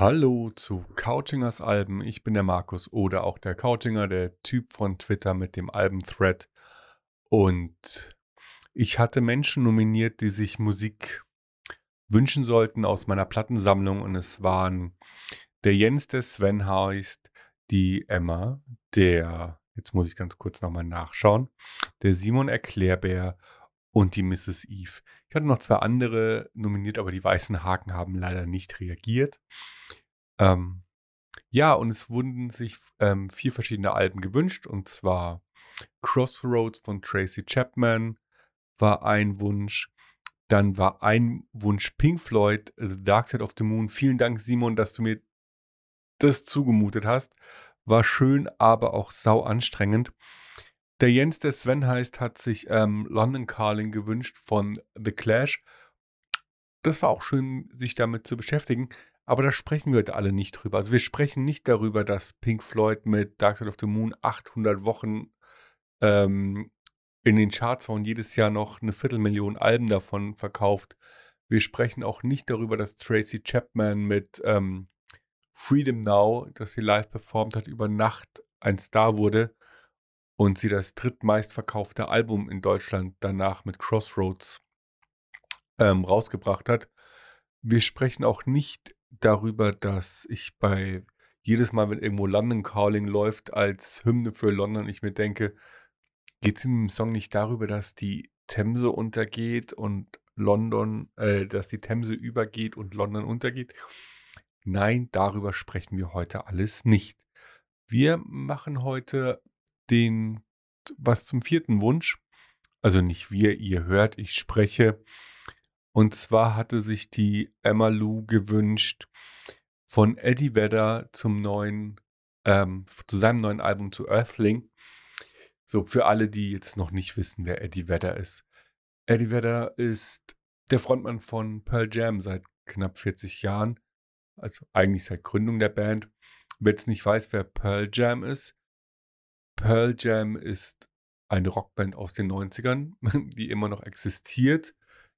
Hallo zu Couchingers Alben. Ich bin der Markus oder auch der Couchinger, der Typ von Twitter mit dem Albenthread. Und ich hatte Menschen nominiert, die sich Musik wünschen sollten aus meiner Plattensammlung. Und es waren der Jens, der Sven heißt, die Emma, der, jetzt muss ich ganz kurz nochmal nachschauen, der Simon Erklärbär und die Mrs. Eve. Ich hatte noch zwei andere nominiert, aber die weißen Haken haben leider nicht reagiert. Ähm, ja, und es wurden sich ähm, vier verschiedene Alben gewünscht, und zwar Crossroads von Tracy Chapman war ein Wunsch. Dann war ein Wunsch Pink Floyd, also Dark Side of the Moon. Vielen Dank, Simon, dass du mir das zugemutet hast. War schön, aber auch sau anstrengend. Der Jens, der Sven heißt, hat sich ähm, London Calling gewünscht von The Clash. Das war auch schön, sich damit zu beschäftigen. Aber da sprechen wir heute alle nicht drüber. Also wir sprechen nicht darüber, dass Pink Floyd mit Dark Side of the Moon 800 Wochen ähm, in den Charts war und jedes Jahr noch eine Viertelmillion Alben davon verkauft. Wir sprechen auch nicht darüber, dass Tracy Chapman mit ähm, Freedom Now, das sie live performt hat, über Nacht ein Star wurde und sie das drittmeistverkaufte Album in Deutschland danach mit Crossroads ähm, rausgebracht hat. Wir sprechen auch nicht darüber, dass ich bei jedes Mal, wenn irgendwo London Calling läuft, als Hymne für London, ich mir denke, geht es dem Song nicht darüber, dass die Themse untergeht und London, äh, dass die Themse übergeht und London untergeht? Nein, darüber sprechen wir heute alles nicht. Wir machen heute den was zum vierten Wunsch. Also nicht wir, ihr hört, ich spreche. Und zwar hatte sich die Emma Lou gewünscht, von Eddie Vedder zum neuen, ähm, zu seinem neuen Album zu Earthling. So, für alle, die jetzt noch nicht wissen, wer Eddie Vedder ist. Eddie Vedder ist der Frontmann von Pearl Jam seit knapp 40 Jahren. Also eigentlich seit Gründung der Band. Wer jetzt nicht weiß, wer Pearl Jam ist, Pearl Jam ist eine Rockband aus den 90ern, die immer noch existiert.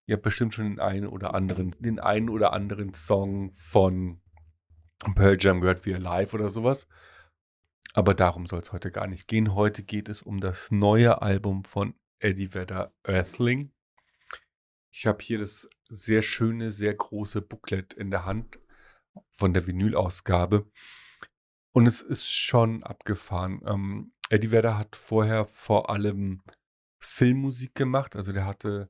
Ihr habt bestimmt schon den einen oder anderen, den einen oder anderen Song von Pearl Jam gehört, wie Live oder sowas. Aber darum soll es heute gar nicht gehen. Heute geht es um das neue Album von Eddie Vedder, Earthling. Ich habe hier das sehr schöne, sehr große Booklet in der Hand von der Vinylausgabe. Und es ist schon abgefahren. Ähm, Eddie Vedder hat vorher vor allem Filmmusik gemacht. Also der hatte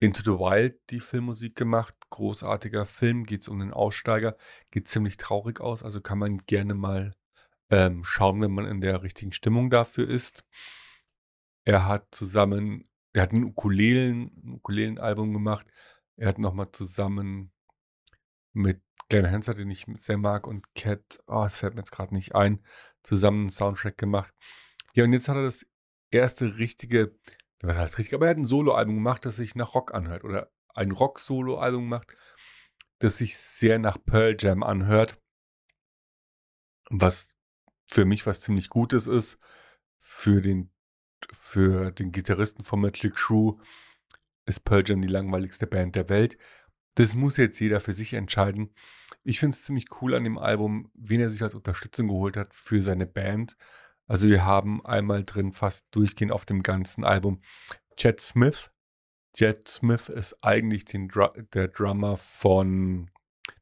Into the Wild die Filmmusik gemacht. Großartiger Film, geht es um den Aussteiger. Geht ziemlich traurig aus, also kann man gerne mal ähm, schauen, wenn man in der richtigen Stimmung dafür ist. Er hat zusammen, er hat ein Ukulelen, ein Ukulelen-Album gemacht. Er hat nochmal zusammen mit Glenn Hanser, den ich sehr mag, und Cat, oh, es fällt mir jetzt gerade nicht ein, zusammen einen Soundtrack gemacht. Ja, und jetzt hat er das erste richtige, was heißt richtig, aber er hat ein Soloalbum gemacht, das sich nach Rock anhört. Oder ein Rock-Solo-Album gemacht, das sich sehr nach Pearl Jam anhört. Was für mich was ziemlich Gutes ist. Für den, für den Gitarristen von Metal Crew ist Pearl Jam die langweiligste Band der Welt. Das muss jetzt jeder für sich entscheiden. Ich finde es ziemlich cool an dem Album, wen er sich als Unterstützung geholt hat für seine Band. Also wir haben einmal drin fast durchgehend auf dem ganzen Album Chad Smith. Chad Smith ist eigentlich Dr der Drummer von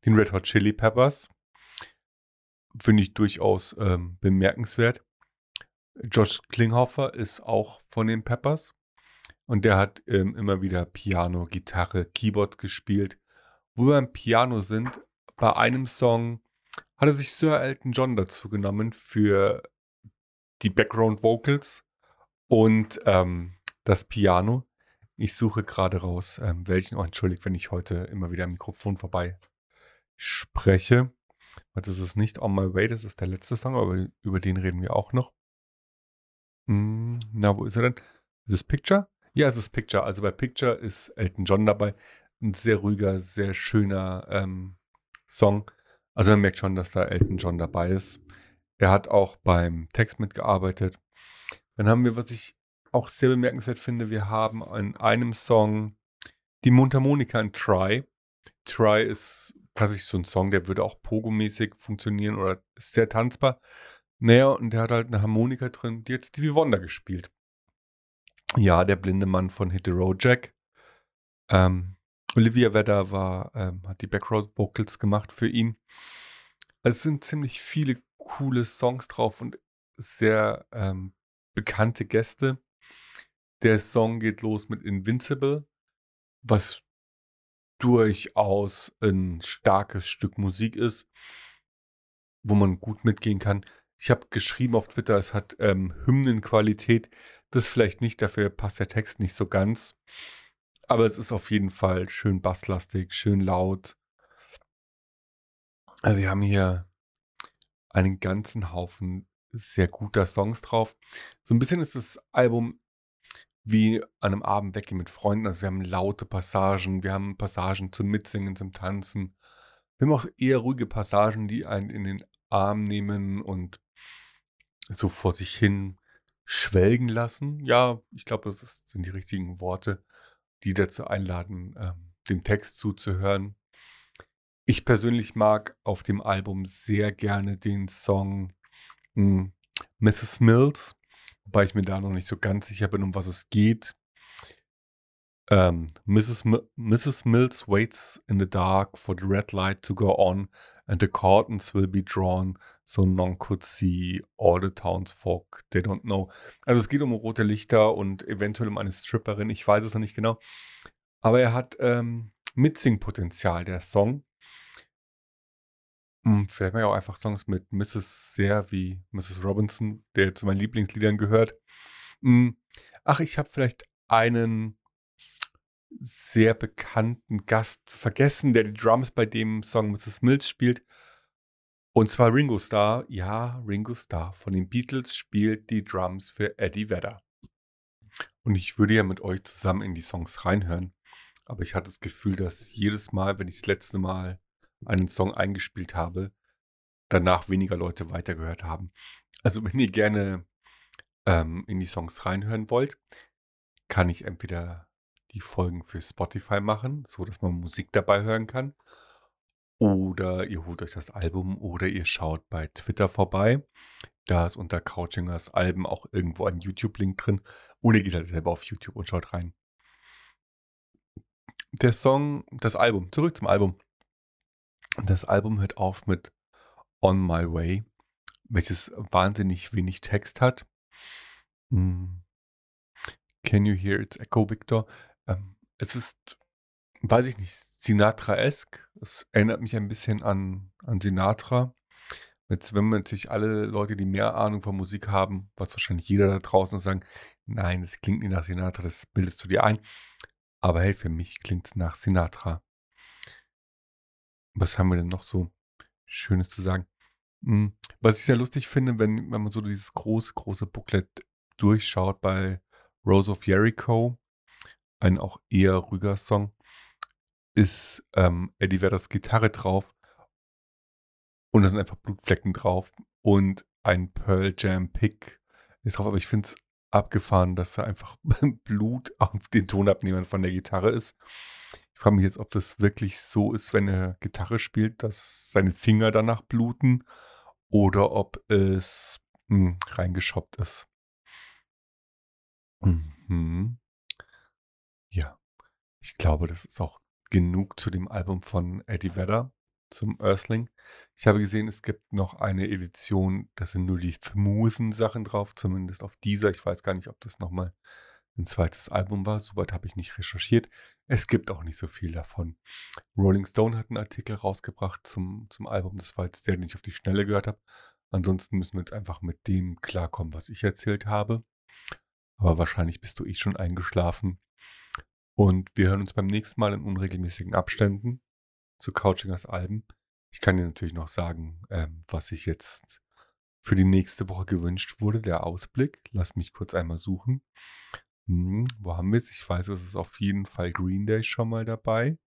den Red Hot Chili Peppers. Finde ich durchaus ähm, bemerkenswert. Josh Klinghoffer ist auch von den Peppers. Und der hat ähm, immer wieder Piano, Gitarre, Keyboards gespielt. Wo wir beim Piano sind, bei einem Song hat er sich Sir Elton John dazu genommen für die Background Vocals und ähm, das Piano. Ich suche gerade raus, ähm, welchen. Oh, entschuldigt, wenn ich heute immer wieder am Mikrofon vorbei spreche. Das ist nicht On My Way, das ist der letzte Song, aber über den reden wir auch noch. Hm, na, wo ist er denn? Ist es Picture? Ja, es ist Picture. Also bei Picture ist Elton John dabei. Ein sehr ruhiger, sehr schöner ähm, Song. Also man merkt schon, dass da Elton John dabei ist. Er hat auch beim Text mitgearbeitet. Dann haben wir, was ich auch sehr bemerkenswert finde, wir haben in einem Song die Mundharmonika in Try. Try ist tatsächlich so 'n Song, der würde auch Pogo-mäßig funktionieren oder ist sehr tanzbar. Na ja, und der hat halt 'ne Harmonika drin, die hat Stevie Wonder gespielt. Ja, der blinde Mann von Hit the Road Jack. Ähm, Olivia Vedder war ähm, hat die Background Vocals gemacht für ihn. Es sind ziemlich viele coole Songs drauf und sehr, ähm, bekannte Gäste. Der Song geht los mit „Invincible“, was durchaus 'n starkes Stück Musik ist wo man gut mitgehen kann. Ich habe geschrieben auf Twitter, es hat, ähm, Hymnenqualität. Das vielleicht nicht, dafür passt der Text nicht so ganz. Aber es ist auf jeden Fall schön basslastig, schön laut. Äh, wir haben hier einen ganzen Haufen sehr guter Songs drauf. So 'n bisschen ist das Album wie an 'nem Abend weggehen mit Freunden. Also, wir haben laute Passagen, wir haben Passagen zum Mitsingen, zum Tanzen. Wir haben auch eher ruhige Passagen, die einen in den Arm nehmen und so vor sich hin schwelgen lassen. Ja, ich glaube, das sind die richtigen Worte, die dazu einladen, ähm, dem Text zuzuhören. Ich persönlich mag auf dem Album sehr gerne den Song, hm, „Mrs. Mills“, wobei ich mir da noch nicht so ganz sicher bin, um was es geht. Ähm, Mrs. Mi Mrs. Mills waits in the dark for the red light to go on and the curtains will be drawn, so none could see all the townsfolk they don't know. Also, es geht um rote Lichter und eventuell um eine Stripperin, ich weiß es noch nicht genau. Aber er hat, ähm, Mitsingpotenzial, der Song. Hm, vielleicht mache ich auch einfach Songs mit Mrs. sehr wie Mrs. Robinson, der zu meinen Lieblingsliedern gehört. Hm, ach, ich habe vielleicht einen sehr bekannten Gast vergessen, der die Drums bei dem Song „Mrs. Mills“ spielt. Und zwar Ringo Starr. Ja, Ringo Starr von den Beatles spielt die Drums für Eddie Vedder. Und ich würde ja mit euch zusammen in die Songs reinhören, aber ich hatte das Gefühl, dass jedes Mal, wenn ich das letzte Mal einen Song eingespielt habe, danach weniger Leute weitergehört haben. Also, wenn ihr gerne, ähm, in die Songs reinhören wollt, kann ich entweder die Folgen für Spotify machen, sodass man Musik dabei hören kann. Oder ihr holt euch das Album oder ihr schaut bei Twitter vorbei. Da ist unter Couchingers Alben auch irgendwo ein YouTube-Link drin. Oder ihr geht halt selber auf YouTube und schaut rein. Der Song das Album zurück zum Album. Das Album hört auf mit „On My Way“, welches wahnsinnig wenig Text hat. Hm. „Can you hear its echo, Victor?“ Ähm, es ist, weiß ich nicht, Sinatra-esque. Es erinnert mich ein bisschen an an Sinatra. Jetzt wenn wir natürlich alle Leute, die mehr Ahnung von Musik haben, was wahrscheinlich jeder da draußen ist, sagen: „Nein, das klingt nicht nach Sinatra, das bildest du dir ein.“ Aber hey, für mich klingt's nach Sinatra. Was haben wir denn noch so Schönes zu sagen? Hm, was ich sehr lustig finde, wenn wenn man so dieses große, große Booklet durchschaut bei „Rose of Jericho“, ein auch eher ruhiger Song, ist, ähm, Eddie Vedders Gitarre drauf und da sind einfach Blutflecken drauf und ein Pearl Jam Pick ist drauf, aber ich finde es abgefahren, dass da einfach Blut auf den Tonabnehmern von der Gitarre ist. Ich frage mich jetzt, ob das wirklich so ist, wenn er Gitarre spielt, dass seine Finger danach bluten oder ob es, hm, reingeschoppt ist. Mhm. Ja, ich glaube, das ist auch genug zu dem Album von Eddie Vedder, zum Earthling. Ich habe gesehen, es gibt noch eine Edition, da sind nur die smoothen Sachen drauf, zumindest auf dieser. Ich weiß gar nicht, ob das noch mal 'n zweites Album war. So weit habe ich nicht recherchiert. Es gibt auch nicht so viel davon. Rolling Stone hat 'n Artikel rausgebracht zum zum Album. Das war jetzt der, den ich auf die Schnelle gehört habe. Ansonsten müssen wir jetzt einfach mit dem klarkommen, was ich erzählt habe. Aber wahrscheinlich bist du eh schon eingeschlafen. Und wir hören uns beim nächsten Mal in unregelmäßigen Abständen zu Couchingers Alben. Ich kann dir natürlich noch sagen, ähm, was sich jetzt für die nächste Woche gewünscht wurde, der Ausblick. Lass mich kurz einmal suchen. Hm, wo haben wir's? Ich weiß, es ist auf jeden Fall Green Day schon mal dabei.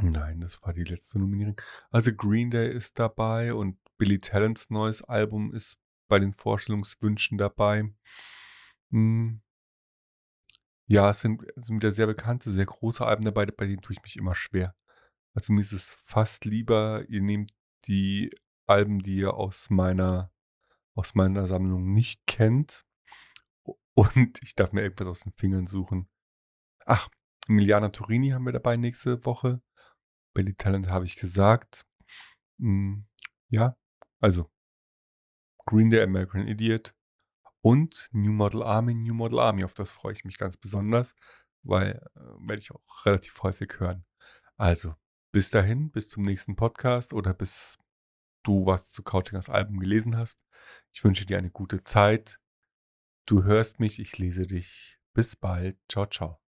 Nein, das war die letzte Nominierung. Also, Green Day ist dabei und Billy Talents neues Album ist bei den Vorstellungswünschen dabei. Hm. Ja, es sind sind wieder sehr bekannte, sehr große Alben dabei, bei denen tue ich mich immer schwer. Also, mir ist es fast lieber, ihr nehmt die Alben, die ihr aus meiner aus meiner Sammlung nicht kennt und ich darf mir irgendwas aus den Fingern suchen. Ach, Emiliana Turini haben wir dabei nächste Woche. Billy Talent habe ich gesagt. Hm, ja, also Green Day, American Idiot und New Model Army, New Model Army. Auf das freue ich mich ganz besonders, weil, äh, werde ich auch relativ häufig hören. Also, bis dahin, bis zum nächsten Podcast oder bis du was zu Kauchingers Alben gelesen hast. Ich wünsche dir eine gute Zeit. Du hörst mich, ich lese dich. Bis bald. Tschau, tschau.